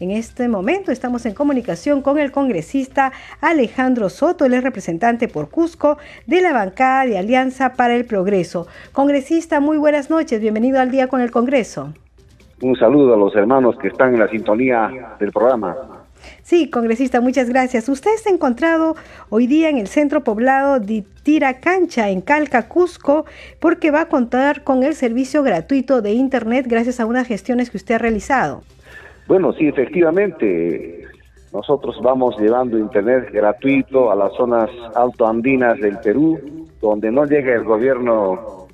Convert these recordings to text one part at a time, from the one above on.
En este momento estamos en comunicación con el congresista Alejandro Soto, el representante por Cusco de la bancada de Alianza para el Progreso. Congresista, muy buenas noches, bienvenido al día con el Congreso. Un saludo a los hermanos que están en la sintonía del programa. Sí, congresista, muchas gracias. Usted está encontrado hoy día en el centro poblado de Tiracancha, en Calca, Cusco, porque va a contar con el servicio gratuito de Internet gracias a unas gestiones que usted ha realizado. Bueno, sí, efectivamente, nosotros vamos llevando internet gratuito a las zonas altoandinas del Perú, donde no llega el gobierno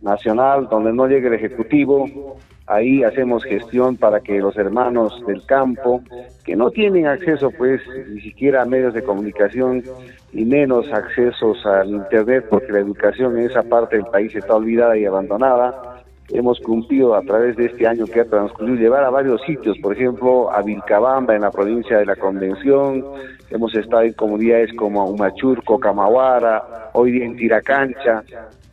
nacional, donde no llega el ejecutivo. Ahí hacemos gestión para que los hermanos del campo, que no tienen acceso pues ni siquiera a medios de comunicación y menos accesos al internet, porque la educación en esa parte del país está olvidada y abandonada, hemos cumplido a través de este año que ha transcurrido llevar a varios sitios, por ejemplo, a Vilcabamba en la provincia de la Convención, hemos estado en comunidades como Humachurco, Camaguara, hoy día en Tiracancha,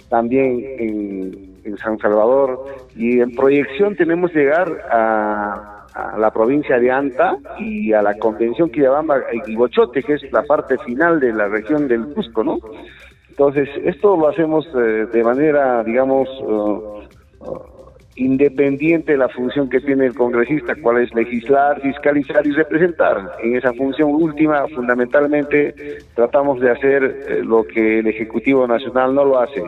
también en, San Salvador, y en proyección tenemos llegar a, la provincia de Anta y a la Convención Quillabamba y Bochote, que es la parte final de la región del Cusco, ¿no? Entonces, esto lo hacemos eh, de manera, digamos, uh, independiente de la función que tiene el congresista, cuál es legislar, fiscalizar y representar. En esa función última, fundamentalmente, tratamos de hacer eh, lo que el Ejecutivo Nacional no lo hace.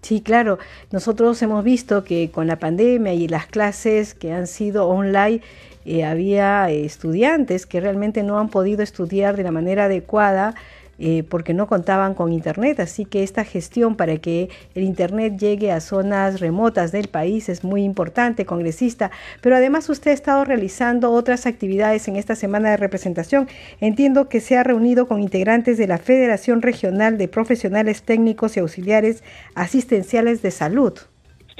Sí, claro. Nosotros hemos visto que con la pandemia y las clases que han sido online, eh, había estudiantes que realmente no han podido estudiar de la manera adecuada eh, porque no contaban con Internet. Así que esta gestión para que el Internet llegue a zonas remotas del país es muy importante, congresista. Pero además usted ha estado realizando otras actividades en esta semana de representación. Entiendo que se ha reunido con integrantes de la Federación Regional de Profesionales Técnicos y Auxiliares Asistenciales de Salud.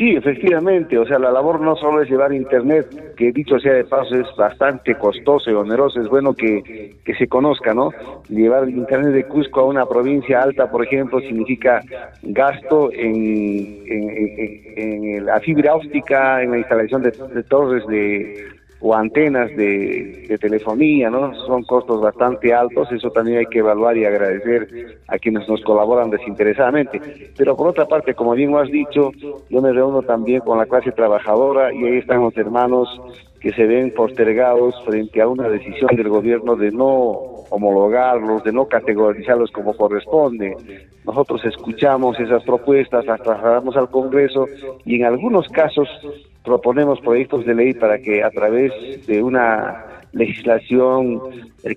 Sí, efectivamente, o sea, la labor no solo es llevar Internet, que dicho sea de paso es bastante costoso y oneroso, es bueno que, que se conozca, ¿no? Llevar Internet de Cusco a una provincia alta, por ejemplo, significa gasto en, en, la fibra óptica, en la instalación de torres de o antenas de, telefonía, ¿no? Son costos bastante altos, eso también hay que evaluar y agradecer a quienes nos colaboran desinteresadamente. Pero por otra parte, como bien lo has dicho, yo me reúno también con la clase trabajadora y ahí están los hermanos que se ven postergados frente a una decisión del gobierno de no homologarlos, de no categorizarlos como corresponde. Nosotros escuchamos esas propuestas, las trasladamos al Congreso y en algunos casos proponemos proyectos de ley para que a través de una legislación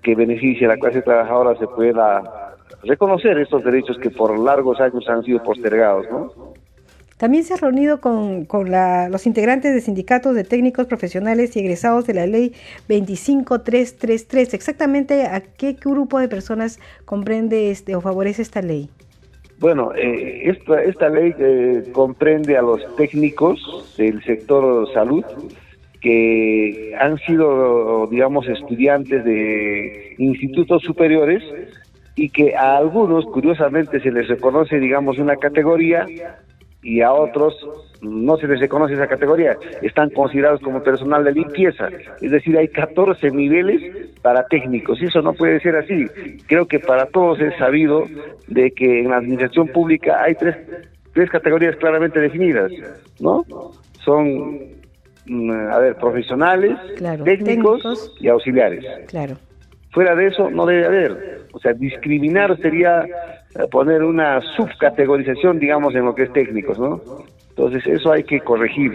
que beneficie a la clase trabajadora se pueda reconocer estos derechos que por largos años han sido postergados, ¿no? También se ha reunido con, con los integrantes de sindicatos de técnicos profesionales y egresados de la ley 25333. Exactamente a qué grupo de personas comprende este o favorece esta ley. Bueno, eh, esta, esta ley eh, comprende a los técnicos del sector salud que han sido, digamos, estudiantes de institutos superiores y que a algunos, curiosamente, se les reconoce, digamos, una categoría y a otros no se les reconoce esa categoría, están considerados como personal de limpieza, es decir, hay 14 niveles para técnicos y eso no puede ser así. Creo que para todos es sabido de que en la administración pública hay tres, tres categorías claramente definidas, ¿no? Son, mm, a ver, profesionales, técnicos, y auxiliares. Claro. Fuera de eso no debe haber. O sea, discriminar sería eh, poner una subcategorización, digamos, en lo que es técnicos, ¿no? Entonces, eso hay que corregir.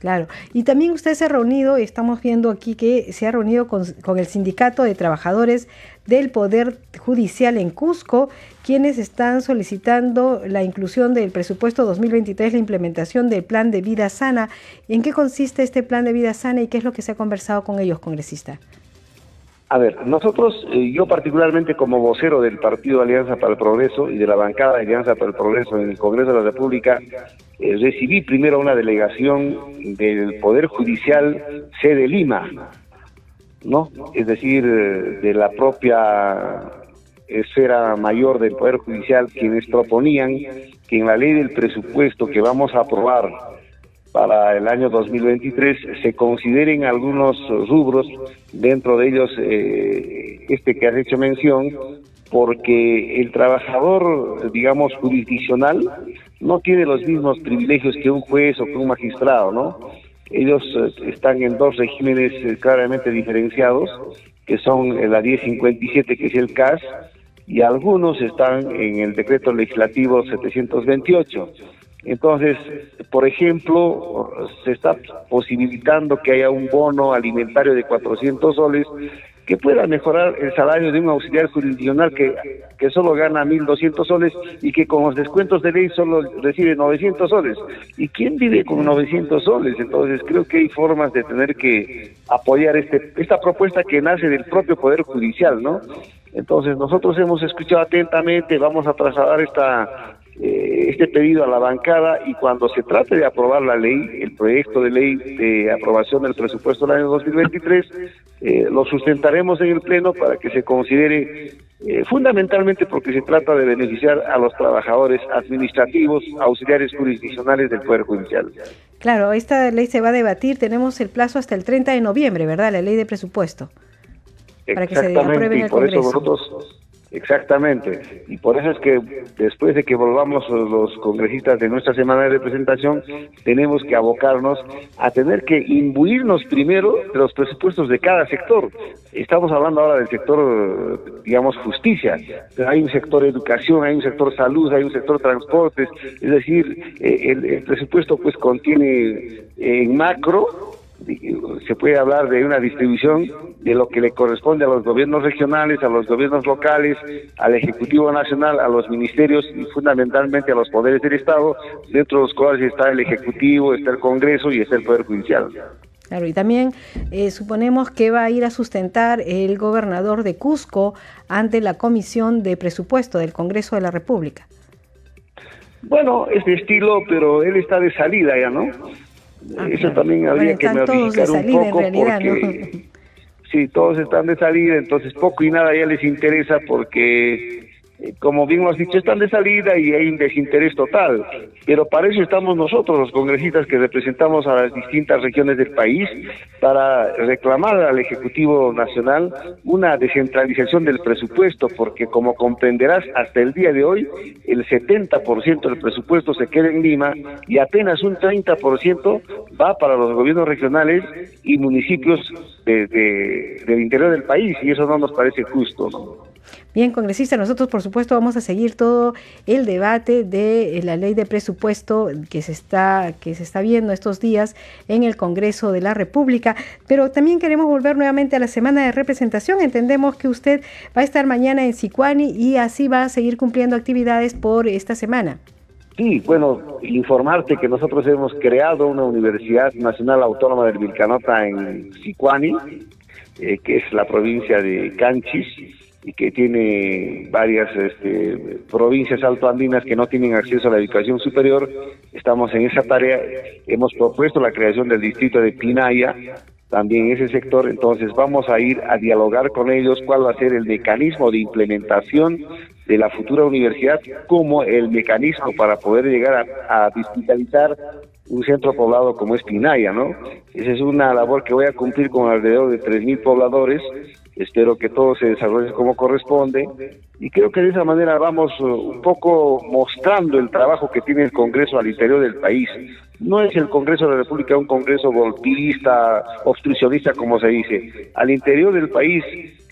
Claro, y también usted se ha reunido, estamos viendo aquí que se ha reunido con, con, el Sindicato de Trabajadores del Poder Judicial en Cusco, quienes están solicitando la inclusión del presupuesto 2023, la implementación del plan de vida sana. ¿En qué consiste este plan de vida sana y qué es lo que se ha conversado con ellos, congresista? A ver, nosotros, eh, yo particularmente como vocero del Partido Alianza para el Progreso y de la bancada de Alianza para el Progreso en el Congreso de la República, eh, recibí primero una delegación del Poder Judicial sede Lima, ¿no? Es decir, eh, de la propia esfera mayor del Poder Judicial, quienes proponían que en la ley del presupuesto que vamos a aprobar para el año 2023 se consideren algunos rubros, dentro de ellos eh, este que has hecho mención, porque el trabajador, digamos, jurisdiccional no tiene los mismos privilegios que un juez o que un magistrado, ¿no? Ellos eh, están en dos regímenes eh, claramente diferenciados, que son la 1057, que es el CAS, y algunos están en el decreto legislativo 728. Entonces, por ejemplo, se está posibilitando que haya un bono alimentario de 400 soles que pueda mejorar el salario de un auxiliar jurisdiccional que, que solo gana 1.200 soles y que con los descuentos de ley solo recibe 900 soles. ¿Y quién vive con 900 soles? Entonces creo que hay formas de tener que apoyar este, esta propuesta que nace del propio Poder Judicial, ¿no? Entonces nosotros hemos escuchado atentamente, vamos a trasladar esta este pedido a la bancada y cuando se trate de aprobar la ley, el proyecto de ley de aprobación del presupuesto del año 2023, eh, lo sustentaremos en el Pleno para que se considere eh, fundamentalmente porque se trata de beneficiar a los trabajadores administrativos, auxiliares jurisdiccionales del Poder Judicial. Claro, esta ley se va a debatir, tenemos el plazo hasta el 30 de noviembre, ¿verdad? La ley de presupuesto. Para que se apruebe en el por Congreso. Eso nosotros Exactamente. Y por eso es que después de que volvamos los congresistas de nuestra semana de representación, tenemos que abocarnos a tener que imbuirnos primero de los presupuestos de cada sector. Estamos hablando ahora del sector, digamos, justicia, hay un sector educación, hay un sector salud, hay un sector transportes, es decir, eh, el, el presupuesto pues contiene en macro se puede hablar de una distribución de lo que le corresponde a los gobiernos regionales, a los gobiernos locales, al Ejecutivo Nacional, a los ministerios y fundamentalmente a los poderes del Estado, dentro de los cuales está el Ejecutivo, está el Congreso y está el Poder Judicial. Claro, y también eh, suponemos que va a ir a sustentar el gobernador de Cusco ante la Comisión de Presupuesto del Congreso de la República. Bueno, es de estilo, pero él está de salida ya, ¿no? Ah, Eso también habría que modificar un poco porque sí, todos están de salida, entonces poco y nada ya les interesa porque como bien lo has dicho, están de salida y hay un desinterés total. Pero para eso estamos nosotros, los congresistas que representamos a las distintas regiones del país, para reclamar al Ejecutivo Nacional una descentralización del presupuesto, porque como comprenderás, hasta el día de hoy, el 70% del presupuesto se queda en Lima y apenas un 30% va para los gobiernos regionales y municipios del interior del país, y eso no nos parece justo. ¿no? Bien, congresista, nosotros por supuesto vamos a seguir todo el debate de eh, la ley de presupuesto que se está que se está viendo estos días en el Congreso de la República, pero también queremos volver nuevamente a la semana de representación. Entendemos que usted va a estar mañana en Sicuani y así va a seguir cumpliendo actividades por esta semana. Sí, bueno, informarte que nosotros hemos creado una Universidad Nacional Autónoma del Vilcanota en Sicuani, eh, que es la provincia de Canchis, y que tiene varias este, provincias altoandinas que no tienen acceso a la educación superior. Estamos en esa tarea. Hemos propuesto la creación del distrito de Pinaya, también ese sector. Entonces vamos a ir a dialogar con ellos cuál va a ser el mecanismo de implementación de la futura universidad como el mecanismo para poder llegar a, a digitalizar un centro poblado como es Pinaya, ¿no? Esa es una labor que voy a cumplir con alrededor de 3.000 pobladores Espero que todo se desarrolle como corresponde y creo que de esa manera vamos uh, un poco mostrando el trabajo que tiene el Congreso al interior del país. No es el Congreso de la República un Congreso golpista, obstruccionista, como se dice. Al interior del país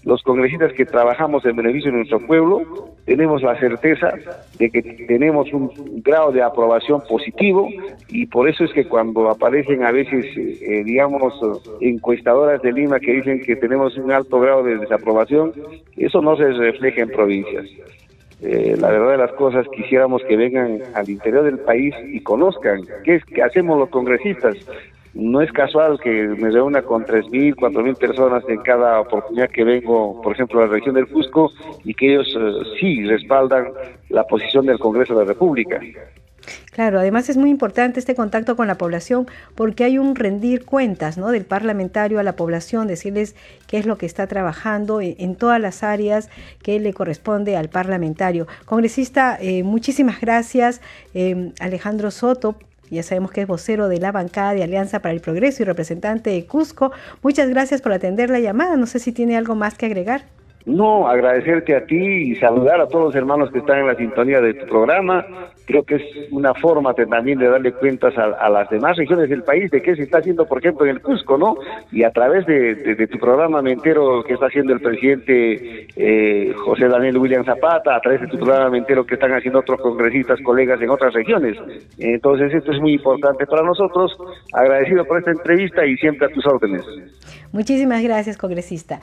los congresistas que trabajamos en beneficio de nuestro pueblo tenemos la certeza de que tenemos un grado de aprobación positivo y por eso es que cuando aparecen a veces, eh, digamos, encuestadoras de Lima que dicen que tenemos un alto grado de desaprobación, eso no se refleja en Eh, la verdad de las cosas quisiéramos que vengan al interior del país y conozcan qué es que hacemos los congresistas no es casual que me reúna con 3.000, 4.000 personas en cada oportunidad que vengo, por ejemplo, a la región del Cusco, y que ellos eh, sí respaldan la posición del Congreso de la República. Claro, además es muy importante este contacto con la población porque hay un rendir cuentas ¿no? del parlamentario a la población, decirles qué es lo que está trabajando en, todas las áreas que le corresponde al parlamentario. Congresista, eh, muchísimas gracias. Eh, Alejandro Soto, ya sabemos que es vocero de la bancada de Alianza para el Progreso y representante de Cusco. Muchas gracias por atender la llamada. No sé si tiene algo más que agregar. No, agradecerte a ti y saludar a todos los hermanos que están en la sintonía de tu programa. Creo que es una forma también de darle cuentas a, las demás regiones del país de qué se está haciendo, por ejemplo, en el Cusco, ¿no? Y a través de, tu programa me entero que está haciendo el presidente eh, José Daniel William Zapata, a través de tu programa me entero que están haciendo otros congresistas, colegas en otras regiones. Entonces, esto es muy importante para nosotros. Agradecido por esta entrevista y siempre a tus órdenes. Muchísimas gracias, congresista.